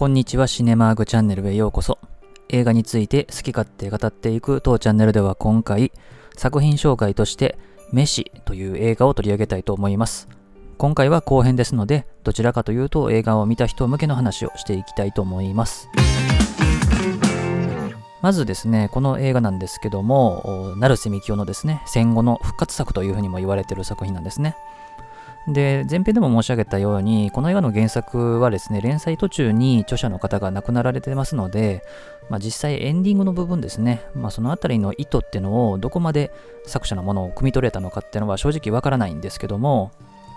こんにちはシネマーグチャンネルへようこそ。映画について好き勝手語っていく当チャンネルでは今回、作品紹介として、メシという映画を取り上げたいと思います。今回は後編ですので、どちらかというと映画を見た人向けの話をしていきたいと思います。まずですね、この映画なんですけども、成瀬幹雄のですね、戦後の復活作というふうにも言われている作品なんですね。で、前編でも申し上げたように、この映画の原作はですね、連載途中に著者の方が亡くなられてますので、まあ、実際エンディングの部分ですね、まあ、そのあたりの意図っていうのをどこまで作者のものを汲み取れたのかっていうのは正直わからないんですけども、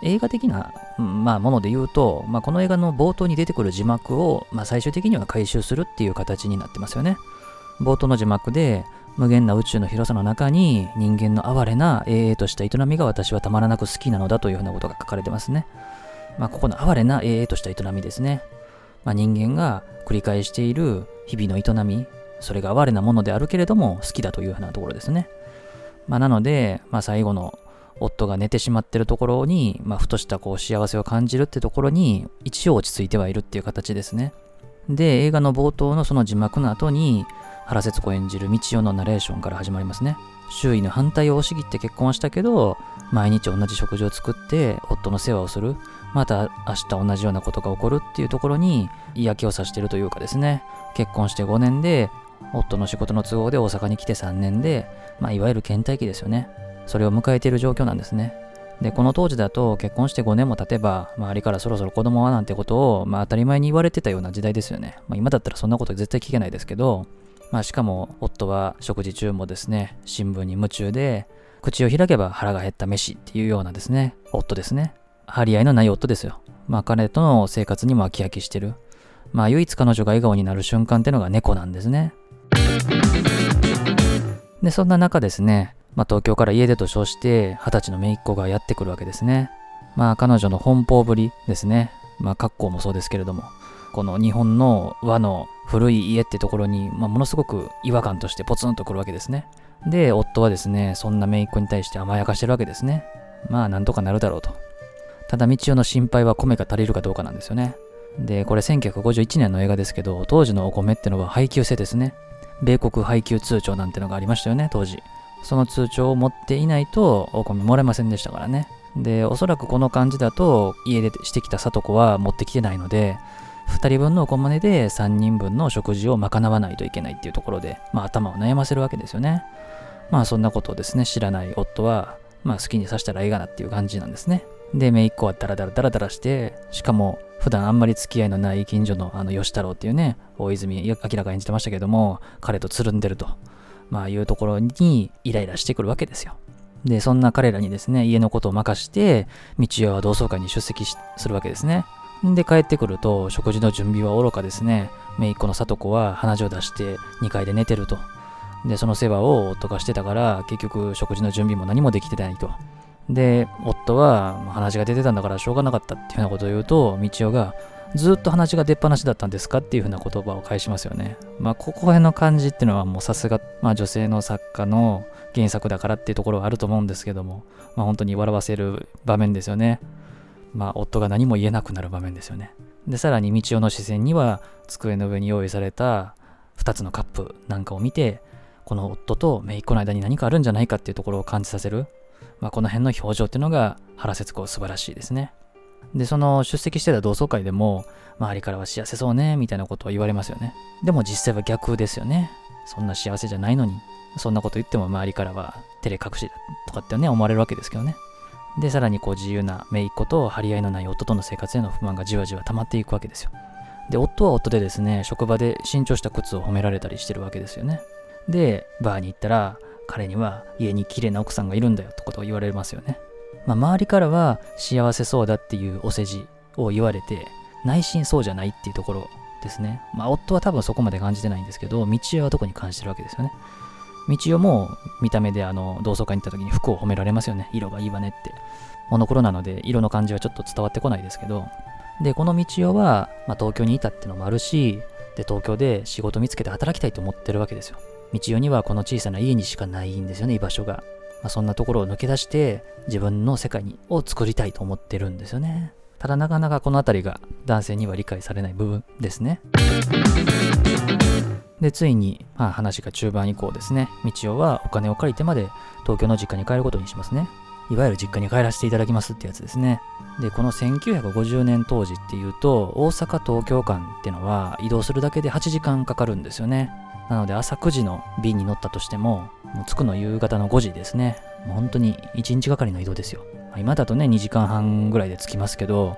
映画的な、まあ、もので言うと、まあ、この映画の冒頭に出てくる字幕を、まあ、最終的には回収するっていう形になってますよね。冒頭の字幕で、無限な宇宙の広さの中に人間の哀れな永遠とした営みが私はたまらなく好きなのだというふうなことが書かれてますね。まあ、ここの哀れな永遠とした営みですね。まあ、人間が繰り返している日々の営み、それが哀れなものであるけれども好きだというふうなところですね。まあ、なので、まあ、最後の夫が寝てしまってるところに、まあ、ふとしたこう幸せを感じるってところに一応落ち着いてはいるっていう形ですね。で、映画の冒頭のその字幕の後に、原節子演じる道代のナレーションから始まりますね。周囲の反対を押し切って結婚したけど、毎日同じ食事を作って夫の世話をする。また明日同じようなことが起こるっていうところに嫌気をさしてるというかですね。結婚して5年で、夫の仕事の都合で大阪に来て3年で、まあ、いわゆる倦怠期ですよね。それを迎えている状況なんですね。で、この当時だと結婚して5年も経てば、周りからそろそろ子供はなんてことを、まあ当たり前に言われてたような時代ですよね。まあ今だったらそんなこと絶対聞けないですけど、まあ、しかも夫は食事中もですね、新聞に夢中で、口を開けば腹が減った飯っていうようなですね、夫ですね。張り合いのない夫ですよ。まあ彼との生活にも飽き飽きしてる。まあ唯一彼女が笑顔になる瞬間ってのが猫なんですね。で、そんな中ですね、まあ東京から家出と称して二十歳の姪っ子がやってくるわけですね。まあ彼女の奔放ぶりですね。まあ格好もそうですけれども、この日本の和の古い家ってところに、まあ、ものすごく違和感としてポツンとくるわけですね。で、夫はですね、そんな姪っ子に対して甘やかしてるわけですね。まあ、なんとかなるだろうと。ただ、道代の心配は米が足りるかどうかなんですよね。で、これ1951年の映画ですけど、当時のお米ってのは配給制ですね。米国配給通帳なんてのがありましたよね、当時。その通帳を持っていないとお米もらえませんでしたからね。で、おそらくこの感じだと家出してきた里子は持ってきてないので、2人分のお米で3人分の食事を賄わないといけないっていうところで、まあ、頭を悩ませるわけですよね。まあそんなことをですね、知らない夫は、まあ好きにさせたらええがなっていう感じなんですね。で、姪っ子はダラダラダラダラして、しかも普段あんまり付き合いのない近所のあの吉太郎っていうね、大泉明らか演じてましたけども、彼とつるんでると、まあいうところにイライラしてくるわけですよ。で、そんな彼らにですね、家のことを任して、道代は同窓会に出席するわけですね。で、帰ってくると、食事の準備は愚かですね。姪っ子の里子は鼻血を出して2階で寝てると。で、その世話を夫がしてたから、結局食事の準備も何もできてないと。で、夫は鼻血が出てたんだからしょうがなかったっていうようなことを言うと、道代が、ずっと鼻血が出っ放しだったんですか？っていうふうな言葉を返しますよね。まあ、ここ辺の感じっていうのはもうさすが、まあ女性の作家の原作だからっていうところはあると思うんですけども、まあ本当に笑わせる場面ですよね。まあ、夫が何も言えなくなる場面ですよね。で、さらに道夫の視線には、机の上に用意された2つのカップなんかを見て、この夫と姪っ子の間に何かあるんじゃないかっていうところを感じさせる、まあ、この辺の表情っていうのが原節子素晴らしいですね。で、その出席してた同窓会でも、周りからは幸せそうね、みたいなことを言われますよね。でも実際は逆ですよね。そんな幸せじゃないのに、そんなこと言っても周りからは照れ隠しだとかってね、思われるわけですけどね。で、さらにこう自由な姪っ子と張り合いのない夫との生活への不満がじわじわ溜まっていくわけですよ。で、夫は夫でですね、職場で新調した靴を褒められたりしてるわけですよね。で、バーに行ったら、彼には家に綺麗な奥さんがいるんだよってことを言われますよね。まあ、周りからは幸せそうだっていうお世辞を言われて、内心そうじゃないっていうところですね。まあ、夫は多分そこまで感じてないんですけど、道代は特に感じてるわけですよね。道代も見た目であの同窓会に行った時に服を褒められますよね。色がいいわねって。モノクロなので色の感じはちょっと伝わってこないですけど。で、この道代は、まあ、東京にいたってのもあるし、で、東京で仕事見つけて働きたいと思ってるわけですよ。道代にはこの小さな家にしかないんですよね、居場所が。まあ、そんなところを抜け出して自分の世界にを作りたいと思ってるんですよね。ただなかなかこの辺りが男性には理解されない部分ですね。で、ついに、まあ、話が中盤以降ですね、道夫はお金を借りてまで東京の実家に帰ることにしますね。いわゆる実家に帰らせていただきますってやつですね。で、この1950年当時っていうと、大阪東京間ってのは移動するだけで8時間かかるんですよね。なので朝9時の便に乗ったとしても、もう着くの夕方の5時ですね。もう本当に1日がかりの移動ですよ。今だとね、2時間半ぐらいで着きますけど、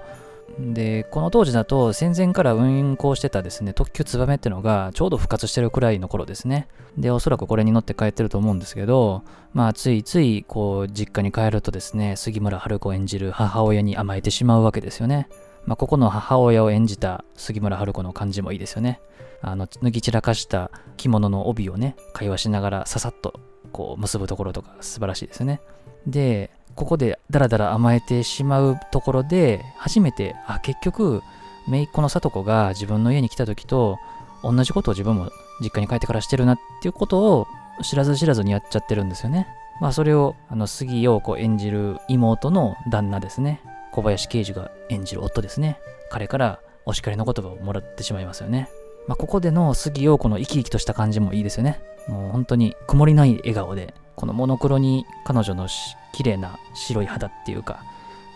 で、この当時だと戦前から運行してたですね、特急ツバメってのがちょうど復活してるくらいの頃ですね。で、おそらくこれに乗って帰ってると思うんですけど、まあ、ついつい、こう、実家に帰るとですね、杉村春子演じる母親に甘えてしまうわけですよね。まあ、ここの母親を演じた杉村春子の感じもいいですよね。あの、脱ぎ散らかした着物の帯をね、会話しながらささっとこう結ぶところとか素晴らしいですよね。で、ここでダラダラ甘えてしまうところで、初めて、あ、結局、姪っ子の里子が自分の家に来た時と、同じことを自分も実家に帰ってからしてるなっていうことを知らず知らずにやっちゃってるんですよね。まあそれをあの杉陽子演じる妹の旦那ですね。小林刑事が演じる夫ですね。彼からお叱りの言葉をもらってしまいますよね。まあここでの杉陽子の生き生きとした感じもいいですよね。もう本当に曇りない笑顔で、このモノクロに彼女の綺麗な白い肌っていうか、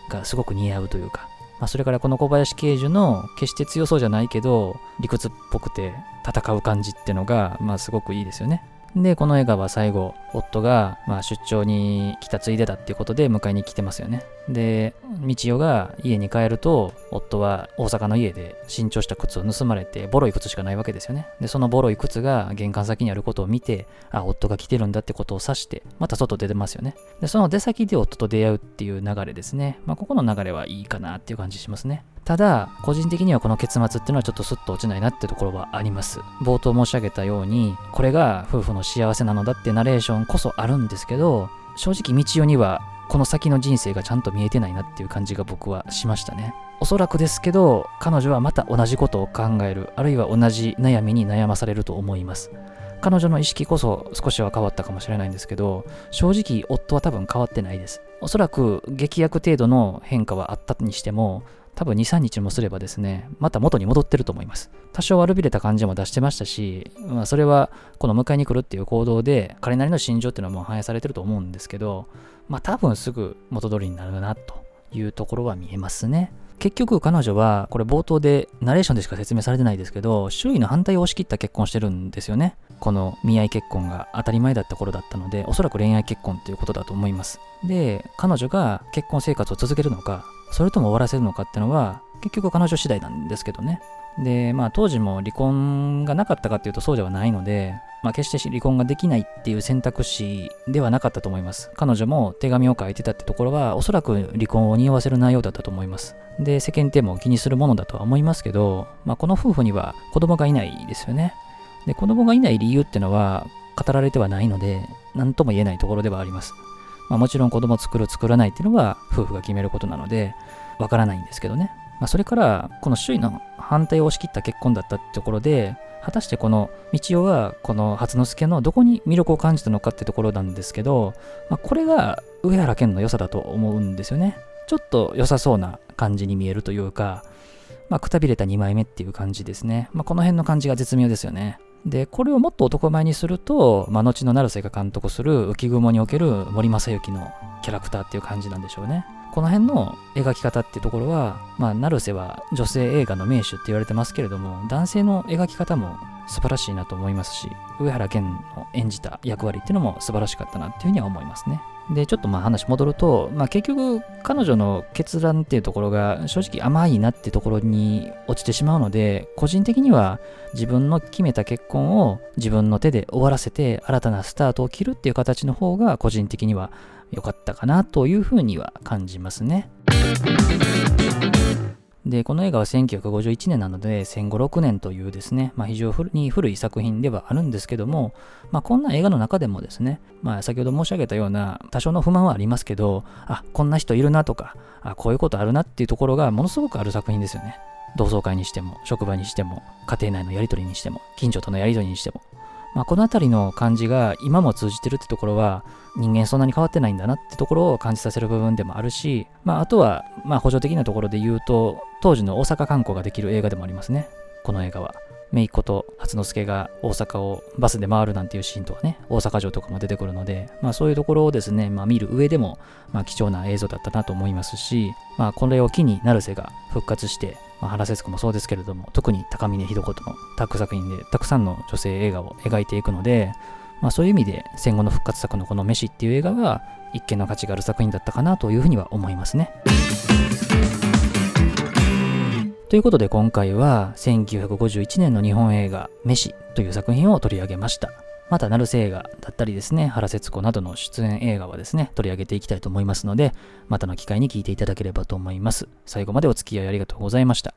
がすごく似合うというか、まあ、それからこの小林刑事の決して強そうじゃないけど、理屈っぽくて戦う感じってのが、まあすごくいいですよね。で、この映画は最後、夫が、まあ、出張に来たついでだっていうことで迎えに来てますよね。で、道代が家に帰ると、夫は大阪の家で新調した靴を盗まれて、ボロい靴しかないわけですよね。で、そのボロい靴が玄関先にあることを見て、あ、夫が来てるんだってことを指して、また外出てますよね。で、その出先で夫と出会うっていう流れですね。まあ、ここの流れはいいかなっていう感じしますね。ただ、個人的にはこの結末っていうのはちょっとスッと落ちないなってところはあります。冒頭申し上げたように、これが夫婦の幸せなのだってナレーションこそあるんですけど、正直道代にはこの先の人生がちゃんと見えてないなっていう感じが僕はしましたね。おそらくですけど、彼女はまた同じことを考える、あるいは同じ悩みに悩まされると思います。彼女の意識こそ少しは変わったかもしれないんですけど、正直夫は多分変わってないです。おそらく劇薬程度の変化はあったにしても、多分2、3日もすればですね、また元に戻ってると思います。多少悪びれた感じも出してましたし、まあ、それはこの迎えに来るっていう行動で、彼なりの心情っていうのはもう反映されてると思うんですけど、まあ多分すぐ元通りになるなというところは見えますね。結局彼女は、これ冒頭でナレーションでしか説明されてないですけど、周囲の反対を押し切った結婚してるんですよね。この見合い結婚が当たり前だった頃だったので、おそらく恋愛結婚っていうことだと思います。で、彼女が結婚生活を続けるのか、それとも終わらせるのかってのは、結局彼女次第なんですけどね。で、まあ当時も離婚がなかったかっていうとそうではないので、まあ決して離婚ができないっていう選択肢ではなかったと思います。彼女も手紙を書いてたってところは、おそらく離婚を匂わせる内容だったと思います。で、世間体も気にするものだとは思いますけど、まあこの夫婦には子供がいないですよね。で、子供がいない理由ってのは語られてはないので、何とも言えないところではあります。まあもちろん子供作る作らないっていうのは夫婦が決めることなので、わからないんですけどね。まあ、それから、この周囲の反対を押し切った結婚だったってところで、果たしてこの道夫がこの初之助のどこに魅力を感じたのかってところなんですけど、まあ、これが上原健の良さだと思うんですよね。ちょっと良さそうな感じに見えるというか、まあ、くたびれた2枚目っていう感じですね。まあ、この辺の感じが絶妙ですよね。で、これをもっと男前にすると、まあ、後の成瀬が監督する浮雲における森正幸のキャラクターっていう感じなんでしょうね。この辺の描き方っていうところは、まあ、成瀬は女性映画の名手って言われてますけれども、男性の描き方も素晴らしいなと思いますし、上原健の演じた役割っていうのも素晴らしかったなっていうふうには思いますね。で、ちょっとまあ話戻ると、まあ結局彼女の決断っていうところが正直甘いなっていうところに落ちてしまうので、個人的には自分の決めた結婚を自分の手で終わらせて新たなスタートを切るっていう形の方が個人的には良かったかなというふうには感じますね。で、この映画は1951年なので、戦後6年というですね、まあ、非常に古い作品ではあるんですけども、まあ、こんな映画の中でもですね、まあ、先ほど申し上げたような多少の不満はありますけど、あ、こんな人いるなとか、あ、こういうことあるなっていうところがものすごくある作品ですよね。同窓会にしても、職場にしても、家庭内のやり取りにしても、近所とのやり取りにしても、まあ、この辺りの感じが今も通じてるってところは人間そんなに変わってないんだなってところを感じさせる部分でもあるし、まあ、あとはまあ補助的なところで言うと当時の大阪観光ができる映画でもありますねこの映画は姪っ子と初之助が大阪をバスで回るなんていうシーンとかね、大阪城とかも出てくるので、まあそういうところをですね、まあ見る上でも、まあ貴重な映像だったなと思いますし、まあこれを機に成瀬が復活して、まあ、原節子もそうですけれども、特に高峰ひどことのタッグ作品でたくさんの女性映画を描いていくので、まあそういう意味で戦後の復活作のこの飯っていう映画は一見の価値がある作品だったかなというふうには思いますね。ということで今回は1951年の日本映画「メシ」という作品を取り上げました。また、成瀬映画だったりですね、原節子などの出演映画はですね、取り上げていきたいと思いますので、またの機会に聞いていただければと思います。最後までお付き合いありがとうございました。